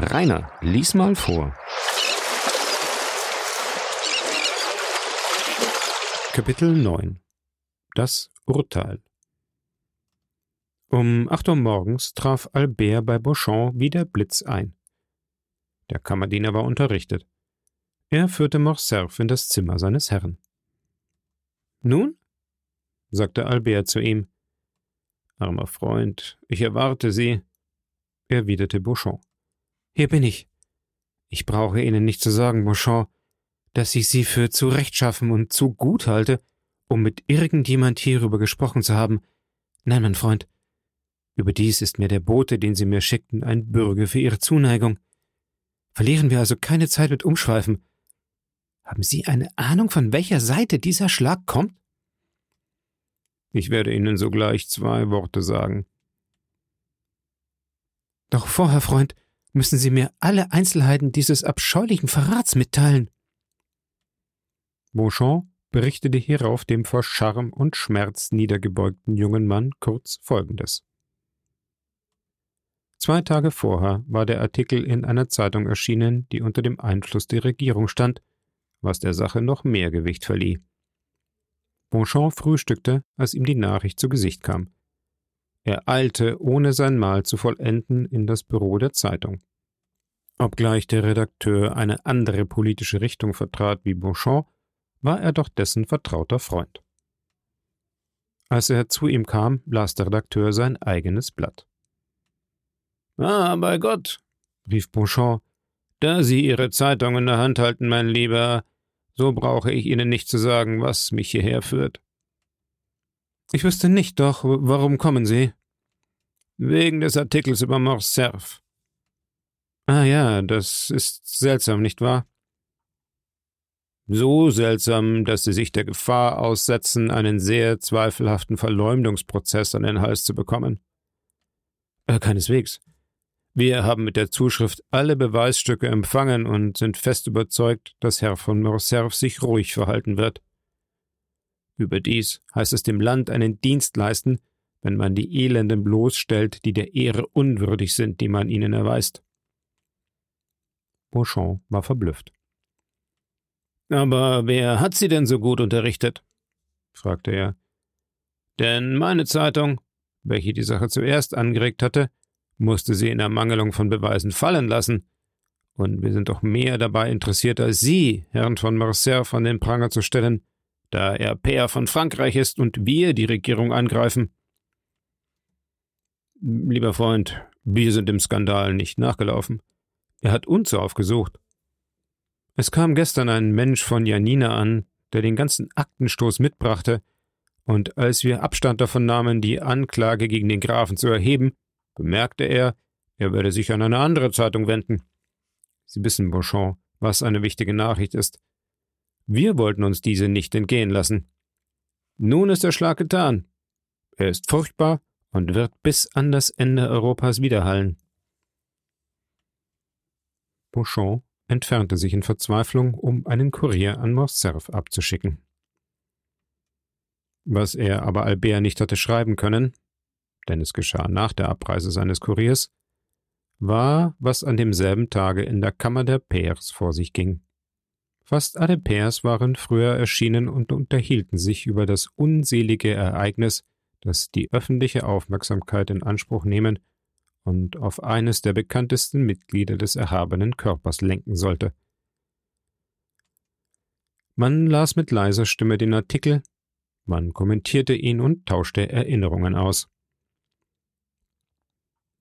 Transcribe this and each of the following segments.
Rainer, lies mal vor. Kapitel 9 Das Urteil Um acht Uhr morgens traf Albert bei Beauchamp wie der Blitz ein. Der Kammerdiener war unterrichtet. Er führte Morcerf in das Zimmer seines Herrn. Nun? sagte Albert zu ihm. Armer Freund, ich erwarte Sie, erwiderte Beauchamp. Hier bin ich. Ich brauche Ihnen nicht zu sagen, Beauchamp, dass ich Sie für zu rechtschaffen und zu gut halte, um mit irgendjemand hierüber gesprochen zu haben. Nein, mein Freund. Überdies ist mir der Bote, den Sie mir schickten, ein Bürger für Ihre Zuneigung. Verlieren wir also keine Zeit mit Umschweifen. Haben Sie eine Ahnung, von welcher Seite dieser Schlag kommt? Ich werde Ihnen sogleich zwei Worte sagen. Doch vorher, Freund, müssen Sie mir alle Einzelheiten dieses abscheulichen Verrats mitteilen. Beauchamp berichtete hierauf dem vor Charme und Schmerz niedergebeugten jungen Mann kurz Folgendes. Zwei Tage vorher war der Artikel in einer Zeitung erschienen, die unter dem Einfluss der Regierung stand, was der Sache noch mehr Gewicht verlieh. Beauchamp frühstückte, als ihm die Nachricht zu Gesicht kam. Er eilte, ohne sein Mahl zu vollenden, in das Büro der Zeitung. Obgleich der Redakteur eine andere politische Richtung vertrat wie Beauchamp, war er doch dessen vertrauter Freund. Als er zu ihm kam, las der Redakteur sein eigenes Blatt. Ah, bei Gott, rief Beauchamp, da Sie Ihre Zeitung in der Hand halten, mein Lieber, so brauche ich Ihnen nicht zu sagen, was mich hierher führt. Ich wüsste nicht, doch warum kommen Sie? Wegen des Artikels über Morcerf. Ah ja, das ist seltsam, nicht wahr? So seltsam, dass Sie sich der Gefahr aussetzen, einen sehr zweifelhaften Verleumdungsprozess an den Hals zu bekommen. Äh, keineswegs. Wir haben mit der Zuschrift alle Beweisstücke empfangen und sind fest überzeugt, dass Herr von Morcerf sich ruhig verhalten wird. Überdies heißt es dem Land einen Dienst leisten, wenn man die Elenden bloßstellt, die der Ehre unwürdig sind, die man ihnen erweist. Beauchamp war verblüfft. Aber wer hat Sie denn so gut unterrichtet? fragte er. Denn meine Zeitung, welche die Sache zuerst angeregt hatte, musste sie in Ermangelung von Beweisen fallen lassen. Und wir sind doch mehr dabei interessiert als Sie, Herrn von Morcerf, an den Pranger zu stellen, da er Pair von Frankreich ist und wir die Regierung angreifen. Lieber Freund, wir sind dem Skandal nicht nachgelaufen. Er hat uns aufgesucht. Es kam gestern ein Mensch von Janina an, der den ganzen Aktenstoß mitbrachte, und als wir Abstand davon nahmen, die Anklage gegen den Grafen zu erheben, bemerkte er, er werde sich an eine andere Zeitung wenden. Sie wissen, Beauchamp, was eine wichtige Nachricht ist. Wir wollten uns diese nicht entgehen lassen. Nun ist der Schlag getan. Er ist furchtbar und wird bis an das Ende Europas widerhallen. Beauchamp entfernte sich in Verzweiflung, um einen Kurier an Morcerf abzuschicken. Was er aber Albert nicht hatte schreiben können, denn es geschah nach der Abreise seines Kuriers, war, was an demselben Tage in der Kammer der Pairs vor sich ging. Fast alle Pairs waren früher erschienen und unterhielten sich über das unselige Ereignis, das die öffentliche Aufmerksamkeit in Anspruch nehmen und auf eines der bekanntesten Mitglieder des erhabenen Körpers lenken sollte. Man las mit leiser Stimme den Artikel, man kommentierte ihn und tauschte Erinnerungen aus.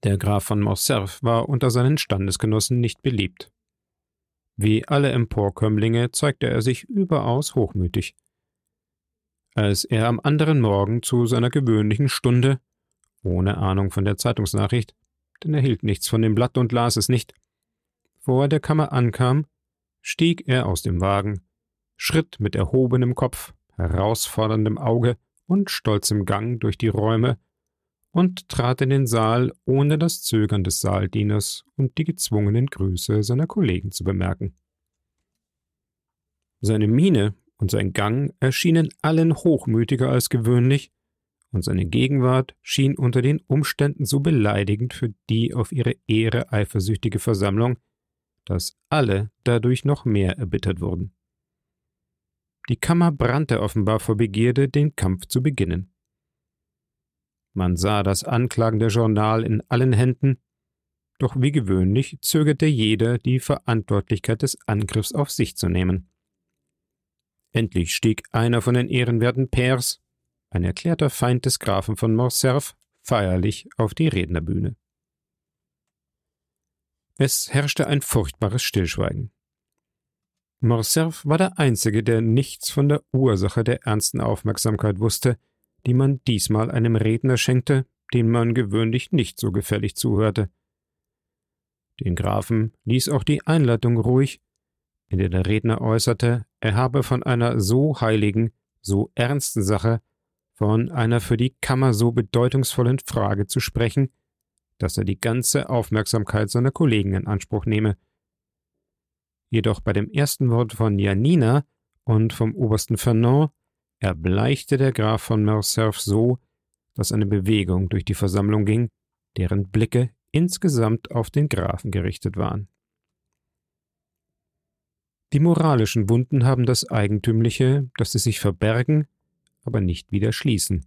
Der Graf von Morcerf war unter seinen Standesgenossen nicht beliebt. Wie alle Emporkömmlinge zeigte er sich überaus hochmütig. Als er am anderen Morgen zu seiner gewöhnlichen Stunde, ohne Ahnung von der Zeitungsnachricht, denn er hielt nichts von dem Blatt und las es nicht, vor der Kammer ankam, stieg er aus dem Wagen, schritt mit erhobenem Kopf, herausforderndem Auge und stolzem Gang durch die Räume und trat in den Saal, ohne das Zögern des Saaldieners und die gezwungenen Grüße seiner Kollegen zu bemerken. Seine Miene und sein Gang erschienen allen hochmütiger als gewöhnlich, und seine Gegenwart schien unter den Umständen so beleidigend für die auf ihre Ehre eifersüchtige Versammlung, dass alle dadurch noch mehr erbittert wurden. Die Kammer brannte offenbar vor Begierde, den Kampf zu beginnen. Man sah das anklagende Journal in allen Händen, doch wie gewöhnlich zögerte jeder, die Verantwortlichkeit des Angriffs auf sich zu nehmen. Endlich stieg einer von den ehrenwerten Pairs, ein erklärter Feind des Grafen von Morcerf, feierlich auf die Rednerbühne. Es herrschte ein furchtbares Stillschweigen. Morcerf war der Einzige, der nichts von der Ursache der ernsten Aufmerksamkeit wusste, die man diesmal einem Redner schenkte, dem man gewöhnlich nicht so gefällig zuhörte. Den Grafen ließ auch die Einleitung ruhig, in der der Redner äußerte, er habe von einer so heiligen, so ernsten Sache, von einer für die Kammer so bedeutungsvollen Frage zu sprechen, dass er die ganze Aufmerksamkeit seiner Kollegen in Anspruch nehme. Jedoch bei dem ersten Wort von Janina und vom obersten Fernand erbleichte der Graf von Morcerf so, dass eine Bewegung durch die Versammlung ging, deren Blicke insgesamt auf den Grafen gerichtet waren. Die moralischen Wunden haben das Eigentümliche, dass sie sich verbergen, aber nicht wieder schließen.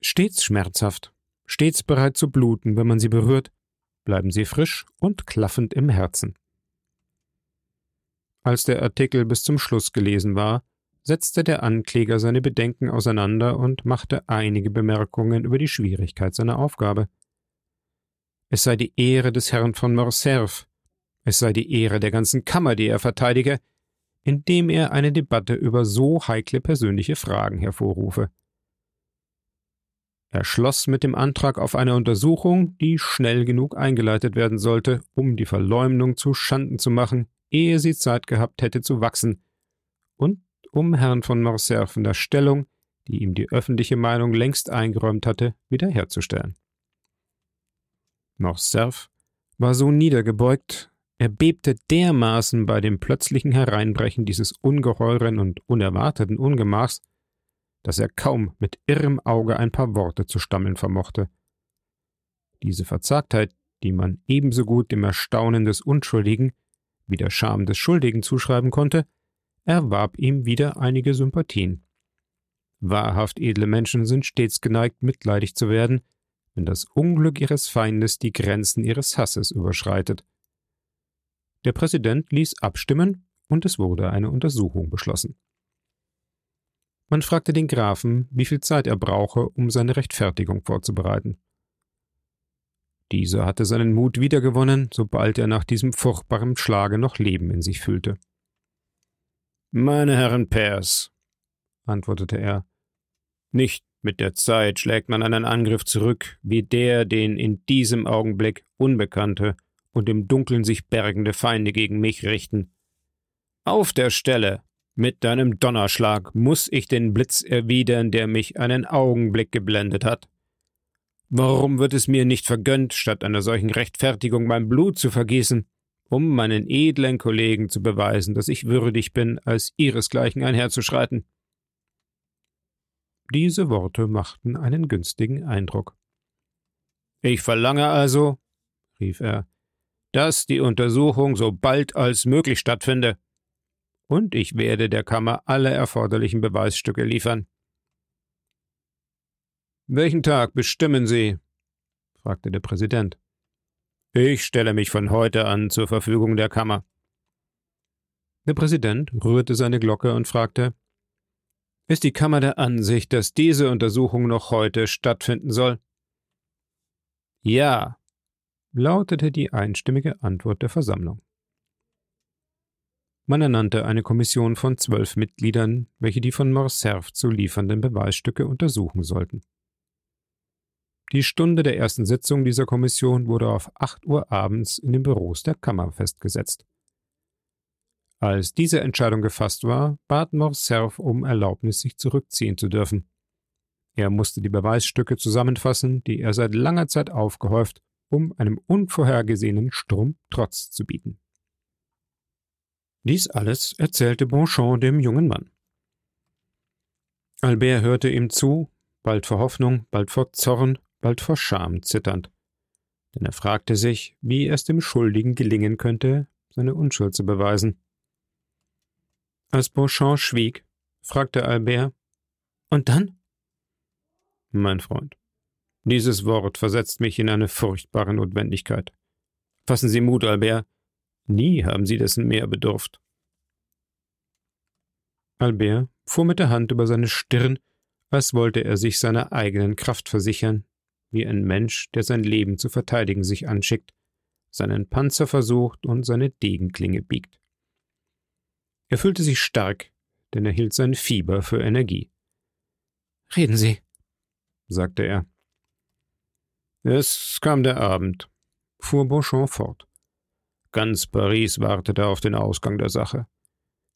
Stets schmerzhaft, stets bereit zu bluten, wenn man sie berührt, bleiben sie frisch und klaffend im Herzen. Als der Artikel bis zum Schluss gelesen war, setzte der Ankläger seine Bedenken auseinander und machte einige Bemerkungen über die Schwierigkeit seiner Aufgabe. Es sei die Ehre des Herrn von Morcerf, es sei die Ehre der ganzen Kammer, die er verteidige, indem er eine Debatte über so heikle persönliche Fragen hervorrufe. Er schloss mit dem Antrag auf eine Untersuchung, die schnell genug eingeleitet werden sollte, um die Verleumdung zu Schanden zu machen, ehe sie Zeit gehabt hätte zu wachsen, und um Herrn von Morcerf in der Stellung, die ihm die öffentliche Meinung längst eingeräumt hatte, wiederherzustellen. Morcerf war so niedergebeugt, er bebte dermaßen bei dem plötzlichen Hereinbrechen dieses ungeheuren und unerwarteten Ungemachs, dass er kaum mit irrem Auge ein paar Worte zu stammeln vermochte. Diese Verzagtheit, die man ebenso gut dem Erstaunen des Unschuldigen wie der Scham des Schuldigen zuschreiben konnte, erwarb ihm wieder einige Sympathien. Wahrhaft edle Menschen sind stets geneigt, mitleidig zu werden, wenn das Unglück ihres Feindes die Grenzen ihres Hasses überschreitet. Der Präsident ließ abstimmen und es wurde eine Untersuchung beschlossen. Man fragte den Grafen, wie viel Zeit er brauche, um seine Rechtfertigung vorzubereiten. Dieser hatte seinen Mut wiedergewonnen, sobald er nach diesem furchtbaren Schlage noch Leben in sich fühlte. Meine Herren Pairs, antwortete er, nicht mit der Zeit schlägt man einen Angriff zurück, wie der, den in diesem Augenblick Unbekannte und im Dunkeln sich bergende Feinde gegen mich richten. Auf der Stelle, mit deinem Donnerschlag, muss ich den Blitz erwidern, der mich einen Augenblick geblendet hat. Warum wird es mir nicht vergönnt, statt einer solchen Rechtfertigung mein Blut zu vergießen, um meinen edlen Kollegen zu beweisen, dass ich würdig bin, als ihresgleichen einherzuschreiten? Diese Worte machten einen günstigen Eindruck. Ich verlange also, rief er, dass die Untersuchung so bald als möglich stattfinde. Und ich werde der Kammer alle erforderlichen Beweisstücke liefern. Welchen Tag bestimmen Sie? fragte der Präsident. Ich stelle mich von heute an zur Verfügung der Kammer. Der Präsident rührte seine Glocke und fragte Ist die Kammer der Ansicht, dass diese Untersuchung noch heute stattfinden soll? Ja, lautete die einstimmige Antwort der Versammlung. Man ernannte eine Kommission von zwölf Mitgliedern, welche die von Morcerf zu liefernden Beweisstücke untersuchen sollten. Die Stunde der ersten Sitzung dieser Kommission wurde auf acht Uhr abends in den Büros der Kammer festgesetzt. Als diese Entscheidung gefasst war, bat Morcerf um Erlaubnis, sich zurückziehen zu dürfen. Er musste die Beweisstücke zusammenfassen, die er seit langer Zeit aufgehäuft um einem unvorhergesehenen Sturm Trotz zu bieten. Dies alles erzählte Bonchamp dem jungen Mann. Albert hörte ihm zu, bald vor Hoffnung, bald vor Zorn, bald vor Scham zitternd. Denn er fragte sich, wie es dem Schuldigen gelingen könnte, seine Unschuld zu beweisen. Als Beauchamp schwieg, fragte Albert, Und dann? Mein Freund, dieses Wort versetzt mich in eine furchtbare Notwendigkeit. Fassen Sie Mut, Albert. Nie haben Sie dessen mehr bedurft. Albert fuhr mit der Hand über seine Stirn, als wollte er sich seiner eigenen Kraft versichern, wie ein Mensch, der sein Leben zu verteidigen sich anschickt, seinen Panzer versucht und seine Degenklinge biegt. Er fühlte sich stark, denn er hielt sein Fieber für Energie. Reden Sie, sagte er. Es kam der Abend, fuhr Beauchamp fort. Ganz Paris wartete auf den Ausgang der Sache.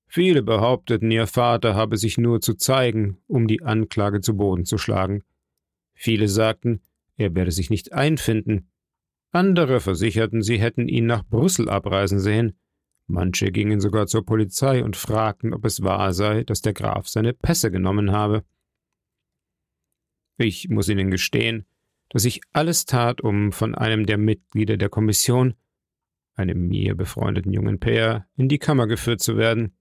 Viele behaupteten, ihr Vater habe sich nur zu zeigen, um die Anklage zu Boden zu schlagen. Viele sagten, er werde sich nicht einfinden. Andere versicherten, sie hätten ihn nach Brüssel abreisen sehen. Manche gingen sogar zur Polizei und fragten, ob es wahr sei, dass der Graf seine Pässe genommen habe. Ich muss Ihnen gestehen, dass ich alles tat, um von einem der Mitglieder der Kommission, einem mir befreundeten jungen Pär, in die Kammer geführt zu werden.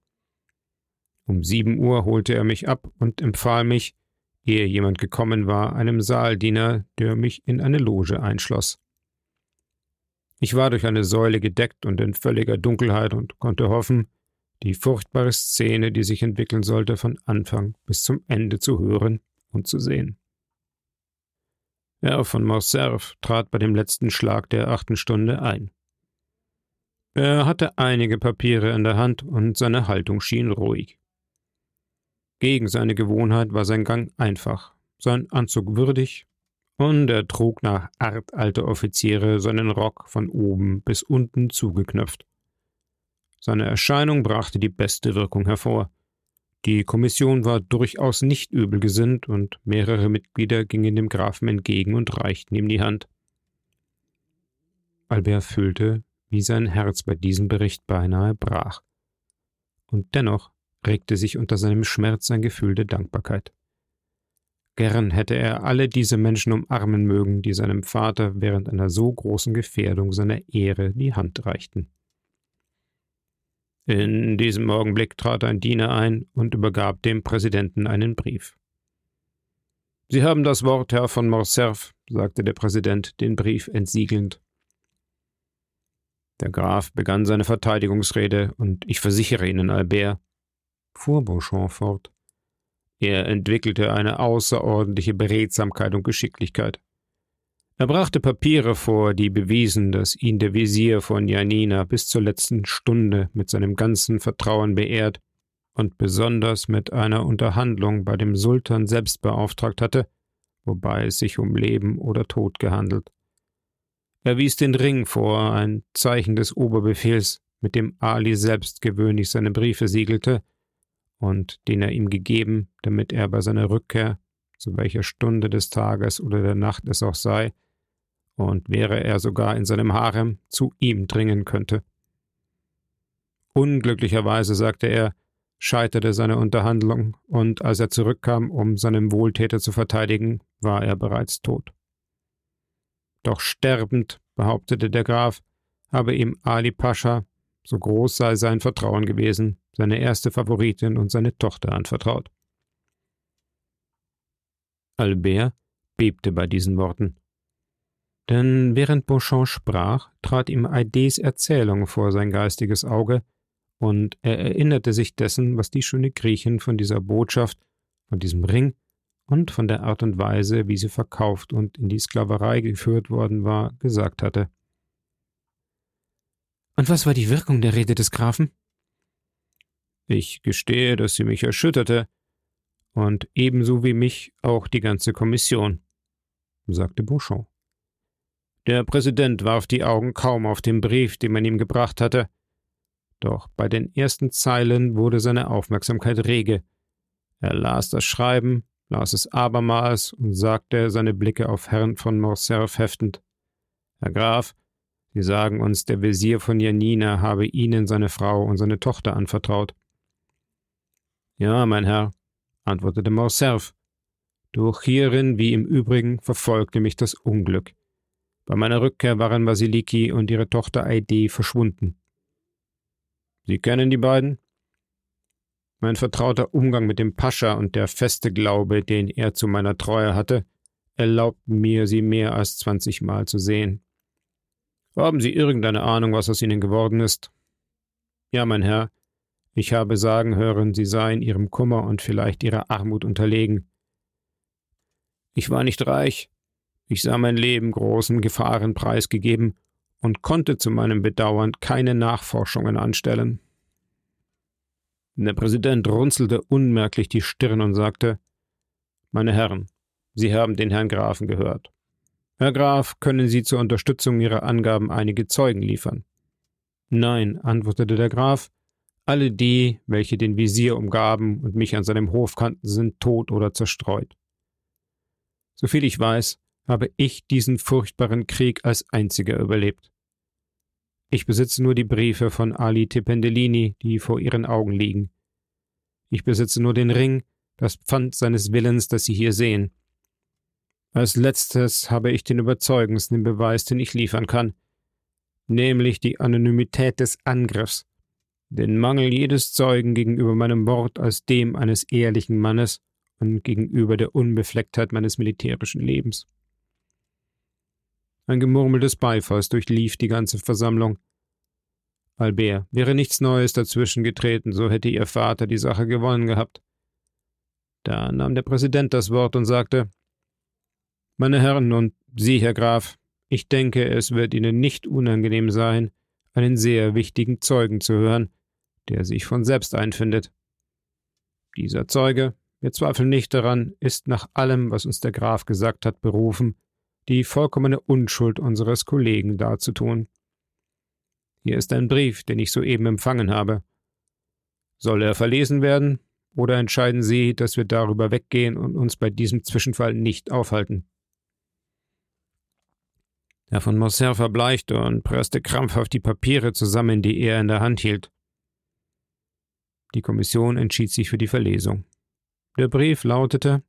Um sieben Uhr holte er mich ab und empfahl mich, ehe jemand gekommen war, einem Saaldiener, der mich in eine Loge einschloss. Ich war durch eine Säule gedeckt und in völliger Dunkelheit und konnte hoffen, die furchtbare Szene, die sich entwickeln sollte, von Anfang bis zum Ende zu hören und zu sehen. Herr von Morcerf trat bei dem letzten Schlag der achten Stunde ein. Er hatte einige Papiere in der Hand und seine Haltung schien ruhig. Gegen seine Gewohnheit war sein Gang einfach, sein Anzug würdig und er trug nach Art alter Offiziere seinen Rock von oben bis unten zugeknöpft. Seine Erscheinung brachte die beste Wirkung hervor. Die Kommission war durchaus nicht übel gesinnt und mehrere Mitglieder gingen dem Grafen entgegen und reichten ihm die Hand. Albert fühlte, wie sein Herz bei diesem Bericht beinahe brach. Und dennoch regte sich unter seinem Schmerz ein Gefühl der Dankbarkeit. Gern hätte er alle diese Menschen umarmen mögen, die seinem Vater während einer so großen Gefährdung seiner Ehre die Hand reichten. In diesem Augenblick trat ein Diener ein und übergab dem Präsidenten einen Brief. Sie haben das Wort, Herr von Morcerf, sagte der Präsident, den Brief entsiegelnd. Der Graf begann seine Verteidigungsrede, und ich versichere Ihnen, Albert, fuhr Beauchamp fort, er entwickelte eine außerordentliche Beredsamkeit und Geschicklichkeit. Er brachte Papiere vor, die bewiesen, dass ihn der Visier von Janina bis zur letzten Stunde mit seinem ganzen Vertrauen beehrt und besonders mit einer Unterhandlung bei dem Sultan selbst beauftragt hatte, wobei es sich um Leben oder Tod gehandelt. Er wies den Ring vor, ein Zeichen des Oberbefehls, mit dem Ali selbst gewöhnlich seine Briefe siegelte, und den er ihm gegeben, damit er bei seiner Rückkehr, zu welcher Stunde des Tages oder der Nacht es auch sei, und wäre er sogar in seinem Harem, zu ihm dringen könnte. Unglücklicherweise, sagte er, scheiterte seine Unterhandlung, und als er zurückkam, um seinen Wohltäter zu verteidigen, war er bereits tot. Doch sterbend, behauptete der Graf, habe ihm Ali Pascha, so groß sei sein Vertrauen gewesen, seine erste Favoritin und seine Tochter anvertraut. Albert bebte bei diesen Worten. Denn während Beauchamp sprach, trat ihm Aides Erzählung vor sein geistiges Auge, und er erinnerte sich dessen, was die schöne Griechin von dieser Botschaft, von diesem Ring und von der Art und Weise, wie sie verkauft und in die Sklaverei geführt worden war, gesagt hatte. Und was war die Wirkung der Rede des Grafen? Ich gestehe, dass sie mich erschütterte, und ebenso wie mich auch die ganze Kommission, sagte Beauchamp. Der Präsident warf die Augen kaum auf den Brief, den man ihm gebracht hatte, doch bei den ersten Zeilen wurde seine Aufmerksamkeit rege. Er las das Schreiben, las es abermals und sagte, seine Blicke auf Herrn von Morcerf heftend. Herr Graf, Sie sagen uns, der Wesir von Janina habe Ihnen seine Frau und seine Tochter anvertraut. Ja, mein Herr, antwortete Morcerf. Doch hierin wie im Übrigen verfolgte mich das Unglück. Bei meiner Rückkehr waren Vasiliki und ihre Tochter Aide verschwunden. Sie kennen die beiden? Mein vertrauter Umgang mit dem Pascha und der feste Glaube, den er zu meiner Treue hatte, erlaubten mir, sie mehr als zwanzigmal zu sehen. Haben Sie irgendeine Ahnung, was aus ihnen geworden ist? Ja, mein Herr, ich habe sagen hören, sie seien ihrem Kummer und vielleicht ihrer Armut unterlegen. Ich war nicht reich, ich sah mein Leben großen Gefahren preisgegeben und konnte zu meinem Bedauern keine Nachforschungen anstellen. Der Präsident runzelte unmerklich die Stirn und sagte Meine Herren, Sie haben den Herrn Grafen gehört. Herr Graf, können Sie zur Unterstützung Ihrer Angaben einige Zeugen liefern? Nein, antwortete der Graf, alle die, welche den Visier umgaben und mich an seinem Hof kannten, sind tot oder zerstreut. Soviel ich weiß, habe ich diesen furchtbaren Krieg als einziger überlebt. Ich besitze nur die Briefe von Ali Tependellini, die vor Ihren Augen liegen. Ich besitze nur den Ring, das Pfand seines Willens, das Sie hier sehen. Als letztes habe ich den überzeugendsten Beweis, den ich liefern kann, nämlich die Anonymität des Angriffs, den Mangel jedes Zeugen gegenüber meinem Wort als dem eines ehrlichen Mannes und gegenüber der Unbeflecktheit meines militärischen Lebens. Ein Gemurmel des Beifalls durchlief die ganze Versammlung. Albert, wäre nichts Neues dazwischen getreten, so hätte Ihr Vater die Sache gewonnen gehabt. Da nahm der Präsident das Wort und sagte Meine Herren und Sie, Herr Graf, ich denke, es wird Ihnen nicht unangenehm sein, einen sehr wichtigen Zeugen zu hören, der sich von selbst einfindet. Dieser Zeuge, wir zweifeln nicht daran, ist nach allem, was uns der Graf gesagt hat, berufen, die vollkommene Unschuld unseres Kollegen darzutun. Hier ist ein Brief, den ich soeben empfangen habe. Soll er verlesen werden, oder entscheiden Sie, dass wir darüber weggehen und uns bei diesem Zwischenfall nicht aufhalten? Herr von Morcerf verbleichte und presste krampfhaft die Papiere zusammen, die er in der Hand hielt. Die Kommission entschied sich für die Verlesung. Der Brief lautete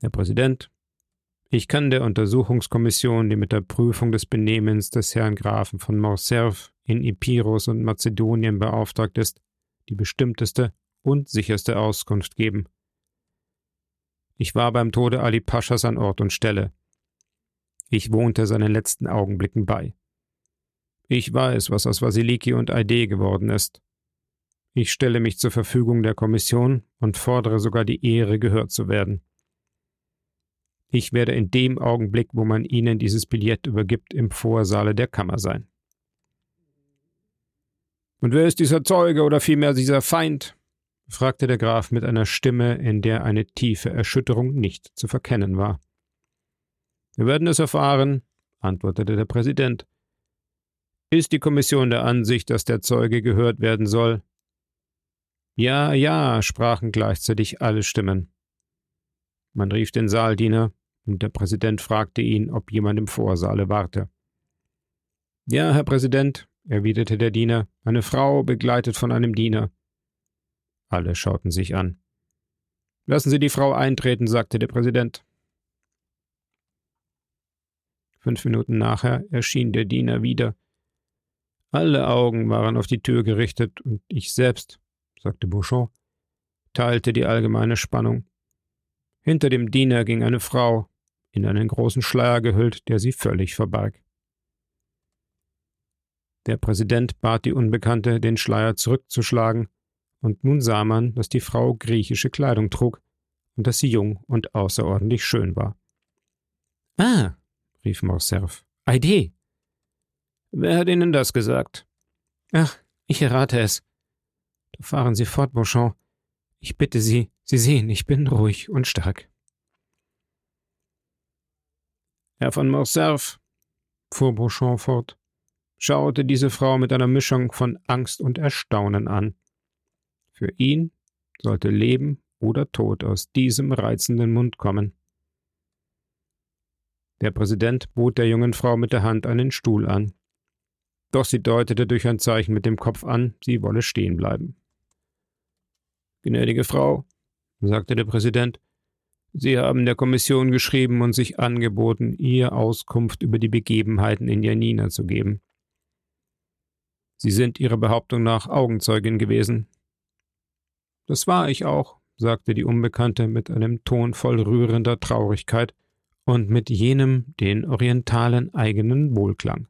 Herr Präsident, ich kann der Untersuchungskommission, die mit der Prüfung des Benehmens des Herrn Grafen von Morcerf in Epirus und Mazedonien beauftragt ist, die bestimmteste und sicherste Auskunft geben. Ich war beim Tode Ali Paschas an Ort und Stelle. Ich wohnte seinen letzten Augenblicken bei. Ich weiß, was aus Vasiliki und Aide geworden ist. Ich stelle mich zur Verfügung der Kommission und fordere sogar die Ehre, gehört zu werden. Ich werde in dem Augenblick, wo man Ihnen dieses Billett übergibt, im Vorsaale der Kammer sein. Und wer ist dieser Zeuge oder vielmehr dieser Feind? fragte der Graf mit einer Stimme, in der eine tiefe Erschütterung nicht zu verkennen war. Wir werden es erfahren, antwortete der Präsident. Ist die Kommission der Ansicht, dass der Zeuge gehört werden soll? Ja, ja, sprachen gleichzeitig alle Stimmen. Man rief den Saaldiener, und der Präsident fragte ihn, ob jemand im Vorsaale warte. Ja, Herr Präsident, erwiderte der Diener, eine Frau begleitet von einem Diener. Alle schauten sich an. Lassen Sie die Frau eintreten, sagte der Präsident. Fünf Minuten nachher erschien der Diener wieder. Alle Augen waren auf die Tür gerichtet, und ich selbst, sagte Bouchon, teilte die allgemeine Spannung. Hinter dem Diener ging eine Frau, in einen großen Schleier gehüllt, der sie völlig verbarg. Der Präsident bat die Unbekannte, den Schleier zurückzuschlagen, und nun sah man, dass die Frau griechische Kleidung trug und dass sie jung und außerordentlich schön war. Ah, rief Morcerf, Aide! Wer hat Ihnen das gesagt? Ach, ich errate es. Da fahren Sie fort, Beauchamp. Ich bitte Sie, Sie sehen, ich bin ruhig und stark. Herr von Morcerf, fuhr Beauchamp fort, schaute diese Frau mit einer Mischung von Angst und Erstaunen an. Für ihn sollte Leben oder Tod aus diesem reizenden Mund kommen. Der Präsident bot der jungen Frau mit der Hand einen Stuhl an. Doch sie deutete durch ein Zeichen mit dem Kopf an, sie wolle stehen bleiben. Gnädige Frau, sagte der Präsident, Sie haben der Kommission geschrieben und sich angeboten, ihr Auskunft über die Begebenheiten in Janina zu geben. Sie sind Ihrer Behauptung nach Augenzeugin gewesen. Das war ich auch, sagte die Unbekannte mit einem Ton voll rührender Traurigkeit und mit jenem den orientalen eigenen Wohlklang.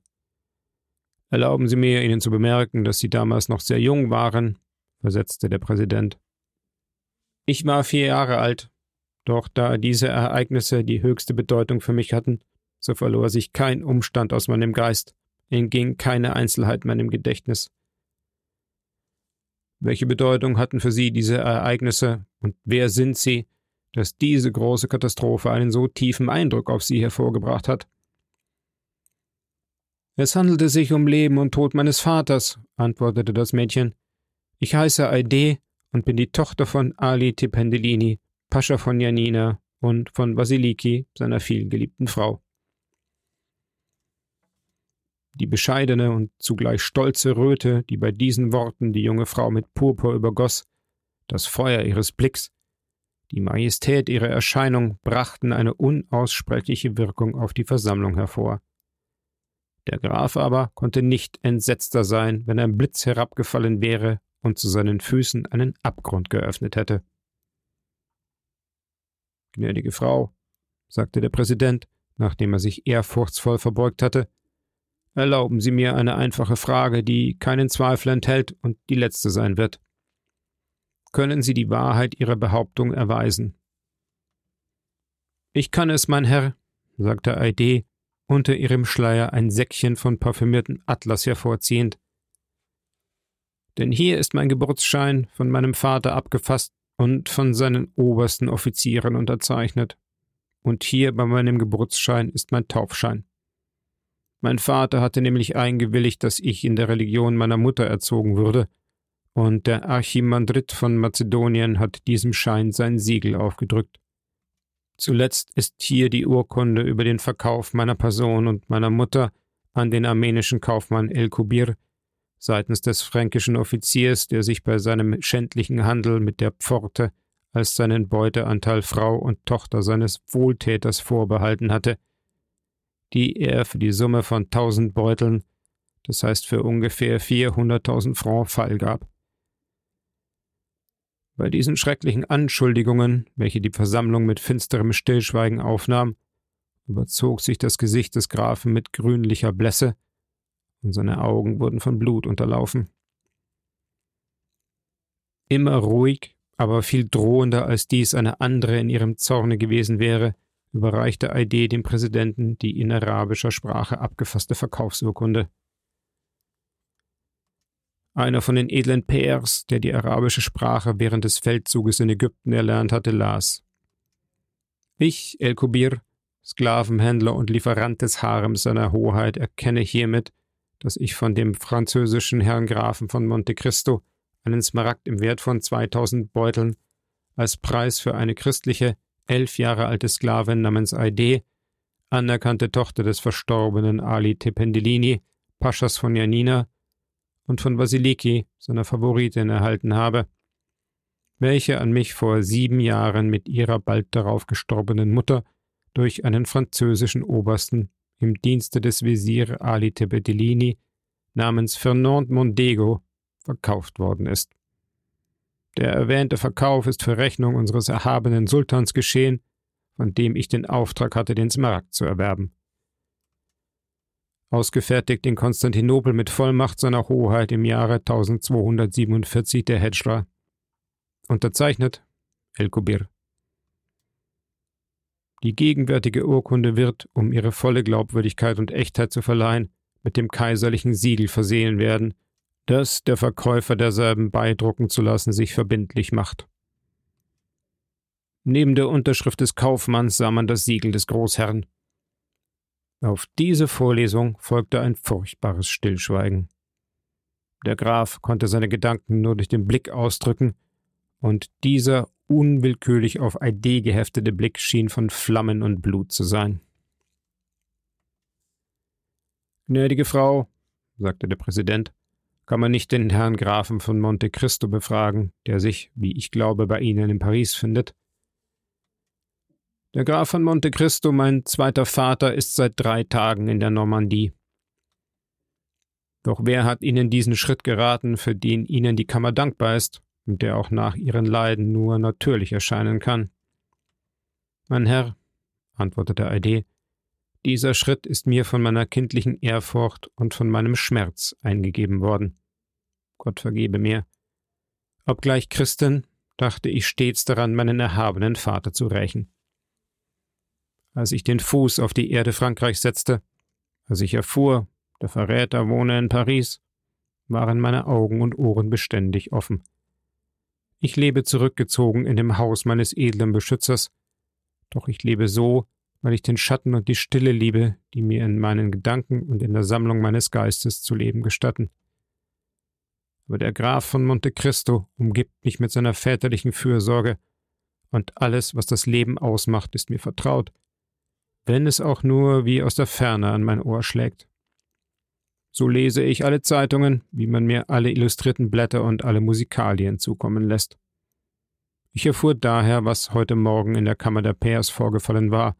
Erlauben Sie mir, Ihnen zu bemerken, dass Sie damals noch sehr jung waren, versetzte der Präsident. Ich war vier Jahre alt, doch da diese Ereignisse die höchste Bedeutung für mich hatten, so verlor sich kein Umstand aus meinem Geist, entging keine Einzelheit meinem Gedächtnis. Welche Bedeutung hatten für Sie diese Ereignisse und wer sind Sie, dass diese große Katastrophe einen so tiefen Eindruck auf Sie hervorgebracht hat? Es handelte sich um Leben und Tod meines Vaters, antwortete das Mädchen. Ich heiße Aide und bin die Tochter von Ali Tependellini, Pascha von Janina und von Vasiliki, seiner vielgeliebten Frau. Die bescheidene und zugleich stolze Röte, die bei diesen Worten die junge Frau mit Purpur übergoss, das Feuer ihres Blicks, die Majestät ihrer Erscheinung brachten eine unaussprechliche Wirkung auf die Versammlung hervor. Der Graf aber konnte nicht entsetzter sein, wenn ein Blitz herabgefallen wäre und zu seinen Füßen einen Abgrund geöffnet hätte. Gnädige Frau, sagte der Präsident, nachdem er sich ehrfurchtsvoll verbeugt hatte, erlauben Sie mir eine einfache Frage, die keinen Zweifel enthält und die letzte sein wird. Können Sie die Wahrheit Ihrer Behauptung erweisen? Ich kann es, mein Herr, sagte Aide, unter ihrem Schleier ein Säckchen von parfümierten Atlas hervorziehend. Denn hier ist mein Geburtsschein von meinem Vater abgefasst und von seinen obersten Offizieren unterzeichnet. Und hier bei meinem Geburtsschein ist mein Taufschein. Mein Vater hatte nämlich eingewilligt, dass ich in der Religion meiner Mutter erzogen würde, und der Archimandrit von Mazedonien hat diesem Schein sein Siegel aufgedrückt. Zuletzt ist hier die Urkunde über den Verkauf meiner Person und meiner Mutter an den armenischen Kaufmann El Kubir, seitens des fränkischen Offiziers, der sich bei seinem schändlichen Handel mit der Pforte als seinen Beuteanteil Frau und Tochter seines Wohltäters vorbehalten hatte, die er für die Summe von tausend Beuteln, das heißt für ungefähr vierhunderttausend Francs, feilgab. Bei diesen schrecklichen Anschuldigungen, welche die Versammlung mit finsterem Stillschweigen aufnahm, überzog sich das Gesicht des Grafen mit grünlicher Blässe, und seine Augen wurden von Blut unterlaufen. Immer ruhig, aber viel drohender als dies eine andere in ihrem Zorne gewesen wäre, überreichte Aide dem Präsidenten die in arabischer Sprache abgefasste Verkaufsurkunde. Einer von den edlen Pairs, der die arabische Sprache während des Feldzuges in Ägypten erlernt hatte, las. Ich, El-Kubir, Sklavenhändler und Lieferant des Harems seiner Hoheit, erkenne hiermit, dass ich von dem französischen Herrn Grafen von Monte Cristo einen Smaragd im Wert von 2000 Beuteln als Preis für eine christliche, elf Jahre alte Sklavin namens Aide, anerkannte Tochter des verstorbenen Ali Tependellini, Paschas von Janina und von Vasiliki, seiner Favoritin, erhalten habe, welche an mich vor sieben Jahren mit ihrer bald darauf gestorbenen Mutter durch einen französischen Obersten im Dienste des Wesir Ali Tepedellini namens Fernand Mondego verkauft worden ist. Der erwähnte Verkauf ist für Rechnung unseres erhabenen Sultans geschehen, von dem ich den Auftrag hatte, den Smaragd zu erwerben. Ausgefertigt in Konstantinopel mit Vollmacht seiner Hoheit im Jahre 1247 der Hedschra. Unterzeichnet El Kubir. Die gegenwärtige Urkunde wird, um ihre volle Glaubwürdigkeit und Echtheit zu verleihen, mit dem kaiserlichen Siegel versehen werden, das der Verkäufer derselben beidrucken zu lassen sich verbindlich macht. Neben der Unterschrift des Kaufmanns sah man das Siegel des Großherrn. Auf diese Vorlesung folgte ein furchtbares Stillschweigen. Der Graf konnte seine Gedanken nur durch den Blick ausdrücken, und dieser unwillkürlich auf Idee geheftete Blick schien von Flammen und Blut zu sein. Gnädige Frau, sagte der Präsident, kann man nicht den Herrn Grafen von Monte Cristo befragen, der sich, wie ich glaube, bei Ihnen in Paris findet? Der Graf von Monte Cristo, mein zweiter Vater, ist seit drei Tagen in der Normandie. Doch wer hat Ihnen diesen Schritt geraten, für den Ihnen die Kammer dankbar ist der auch nach Ihren Leiden nur natürlich erscheinen kann? Mein Herr, antwortete Aide, dieser Schritt ist mir von meiner kindlichen Ehrfurcht und von meinem Schmerz eingegeben worden. Gott vergebe mir. Obgleich Christin, dachte ich stets daran, meinen erhabenen Vater zu rächen. Als ich den Fuß auf die Erde Frankreichs setzte, als ich erfuhr, der Verräter wohne in Paris, waren meine Augen und Ohren beständig offen. Ich lebe zurückgezogen in dem Haus meines edlen Beschützers, doch ich lebe so, weil ich den Schatten und die Stille liebe, die mir in meinen Gedanken und in der Sammlung meines Geistes zu leben gestatten. Aber der Graf von Monte Cristo umgibt mich mit seiner väterlichen Fürsorge, und alles, was das Leben ausmacht, ist mir vertraut, wenn es auch nur wie aus der Ferne an mein Ohr schlägt. So lese ich alle Zeitungen, wie man mir alle illustrierten Blätter und alle Musikalien zukommen lässt. Ich erfuhr daher, was heute Morgen in der Kammer der Pairs vorgefallen war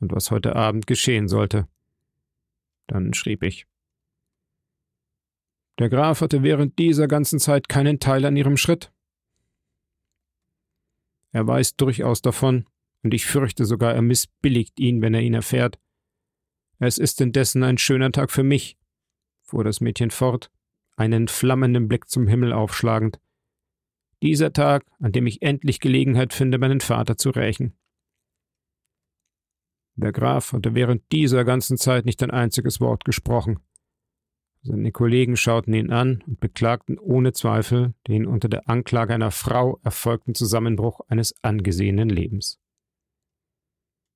und was heute Abend geschehen sollte. Dann schrieb ich. Der Graf hatte während dieser ganzen Zeit keinen Teil an ihrem Schritt. Er weiß durchaus davon, und ich fürchte sogar, er missbilligt ihn, wenn er ihn erfährt. Es ist indessen ein schöner Tag für mich, fuhr das Mädchen fort, einen flammenden Blick zum Himmel aufschlagend. Dieser Tag, an dem ich endlich Gelegenheit finde, meinen Vater zu rächen. Der Graf hatte während dieser ganzen Zeit nicht ein einziges Wort gesprochen. Seine Kollegen schauten ihn an und beklagten ohne Zweifel den unter der Anklage einer Frau erfolgten Zusammenbruch eines angesehenen Lebens.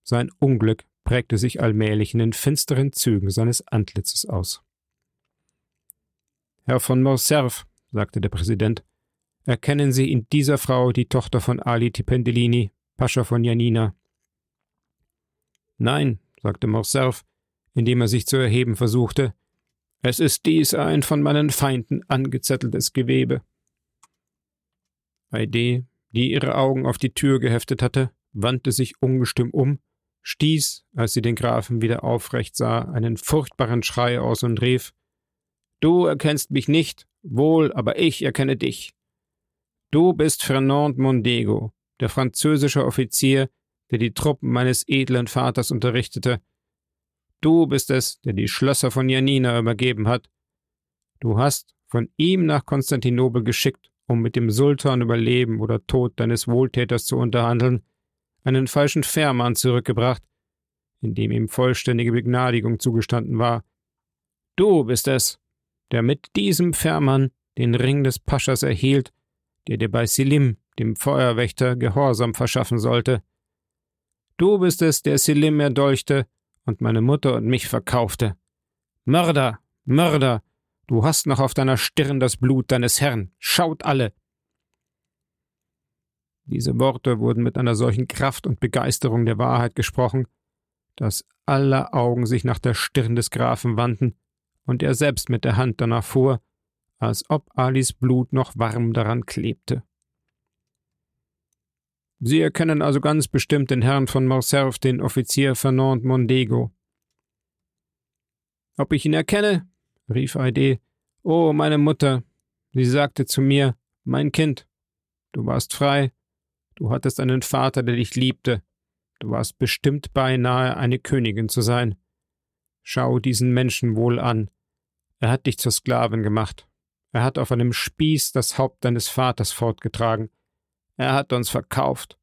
Sein Unglück prägte sich allmählich in den finsteren Zügen seines Antlitzes aus. Herr von Morcerf, sagte der Präsident, erkennen Sie in dieser Frau die Tochter von Ali Tipendellini, Pascha von Janina. Nein, sagte Morcerf, indem er sich zu erheben versuchte, es ist dies ein von meinen Feinden angezetteltes Gewebe. Heide, die ihre Augen auf die Tür geheftet hatte, wandte sich ungestüm um, stieß, als sie den Grafen wieder aufrecht sah, einen furchtbaren Schrei aus und rief Du erkennst mich nicht, wohl, aber ich erkenne dich. Du bist Fernand Mondego, der französische Offizier, der die Truppen meines edlen Vaters unterrichtete, Du bist es, der die Schlösser von Janina übergeben hat. Du hast von ihm nach Konstantinopel geschickt, um mit dem Sultan über Leben oder Tod deines Wohltäters zu unterhandeln, einen falschen Fährmann zurückgebracht, in dem ihm vollständige Begnadigung zugestanden war. Du bist es, der mit diesem Fährmann den Ring des Paschas erhielt, der dir bei Selim, dem Feuerwächter, Gehorsam verschaffen sollte. Du bist es, der Selim erdolchte und meine Mutter und mich verkaufte. Mörder, Mörder, du hast noch auf deiner Stirn das Blut deines Herrn. Schaut alle. Diese Worte wurden mit einer solchen Kraft und Begeisterung der Wahrheit gesprochen, dass aller Augen sich nach der Stirn des Grafen wandten und er selbst mit der Hand danach fuhr, als ob Alis Blut noch warm daran klebte. Sie erkennen also ganz bestimmt den Herrn von Morcerf, den Offizier Fernand Mondego. Ob ich ihn erkenne? rief Aide. Oh, meine Mutter. Sie sagte zu mir, mein Kind, du warst frei, du hattest einen Vater, der dich liebte, du warst bestimmt beinahe eine Königin zu sein. Schau diesen Menschen wohl an. Er hat dich zur Sklavin gemacht. Er hat auf einem Spieß das Haupt deines Vaters fortgetragen. Er hat uns verkauft.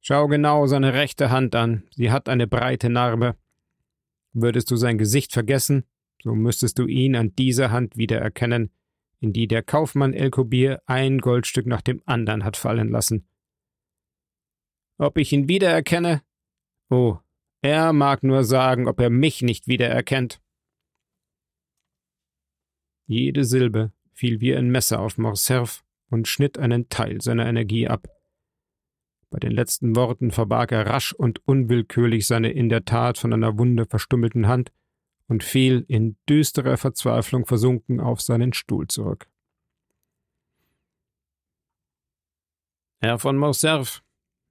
Schau genau seine rechte Hand an, sie hat eine breite Narbe. Würdest du sein Gesicht vergessen, so müsstest du ihn an dieser Hand wiedererkennen, in die der Kaufmann Elkobir ein Goldstück nach dem anderen hat fallen lassen. Ob ich ihn wiedererkenne? Oh, er mag nur sagen, ob er mich nicht wiedererkennt. Jede Silbe fiel wie ein Messer auf Morcerf und schnitt einen Teil seiner Energie ab. Bei den letzten Worten verbarg er rasch und unwillkürlich seine in der Tat von einer Wunde verstümmelten Hand und fiel in düsterer Verzweiflung versunken auf seinen Stuhl zurück. Herr von Morcerf,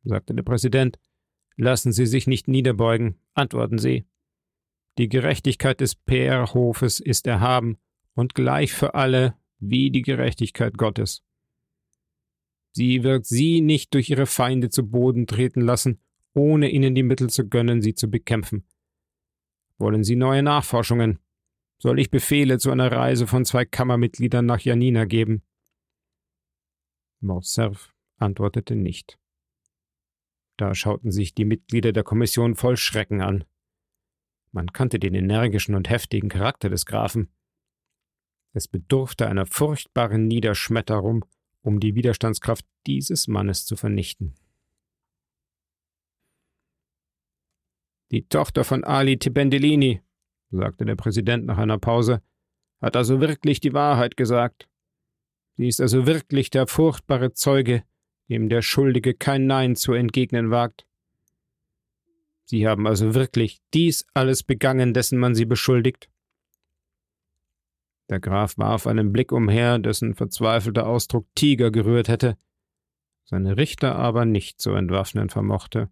sagte der Präsident, Lassen Sie sich nicht niederbeugen, antworten Sie. Die Gerechtigkeit des PR-Hofes ist erhaben und gleich für alle wie die Gerechtigkeit Gottes. Sie wird Sie nicht durch Ihre Feinde zu Boden treten lassen, ohne Ihnen die Mittel zu gönnen, sie zu bekämpfen. Wollen Sie neue Nachforschungen? Soll ich Befehle zu einer Reise von zwei Kammermitgliedern nach Janina geben? Morcerf antwortete nicht. Da schauten sich die Mitglieder der Kommission voll Schrecken an. Man kannte den energischen und heftigen Charakter des Grafen. Es bedurfte einer furchtbaren Niederschmetterung, um die Widerstandskraft dieses Mannes zu vernichten. Die Tochter von Ali Tibendellini, sagte der Präsident nach einer Pause, hat also wirklich die Wahrheit gesagt. Sie ist also wirklich der furchtbare Zeuge, dem der Schuldige kein Nein zu entgegnen wagt. Sie haben also wirklich dies alles begangen, dessen man sie beschuldigt? Der Graf warf einen Blick umher, dessen verzweifelter Ausdruck Tiger gerührt hätte, seine Richter aber nicht zu entwaffnen vermochte.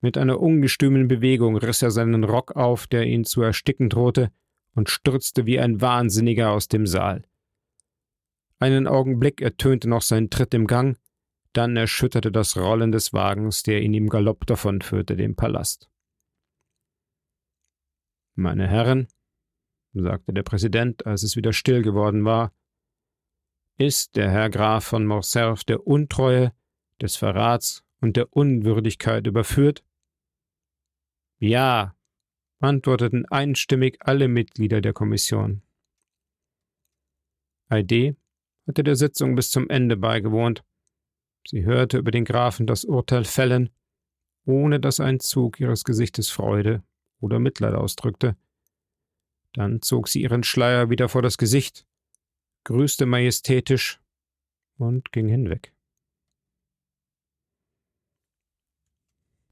Mit einer ungestümen Bewegung riss er seinen Rock auf, der ihn zu ersticken drohte, und stürzte wie ein Wahnsinniger aus dem Saal. Einen Augenblick ertönte noch sein Tritt im Gang, dann erschütterte das Rollen des Wagens, der ihn im Galopp davonführte, den Palast. Meine Herren, sagte der Präsident, als es wieder still geworden war, ist der Herr Graf von Morcerf der Untreue, des Verrats und der Unwürdigkeit überführt? Ja, antworteten einstimmig alle Mitglieder der Kommission. Heidi hatte der Sitzung bis zum Ende beigewohnt. Sie hörte über den Grafen das Urteil fällen, ohne dass ein Zug ihres Gesichtes Freude oder Mitleid ausdrückte. Dann zog sie ihren Schleier wieder vor das Gesicht, grüßte majestätisch und ging hinweg.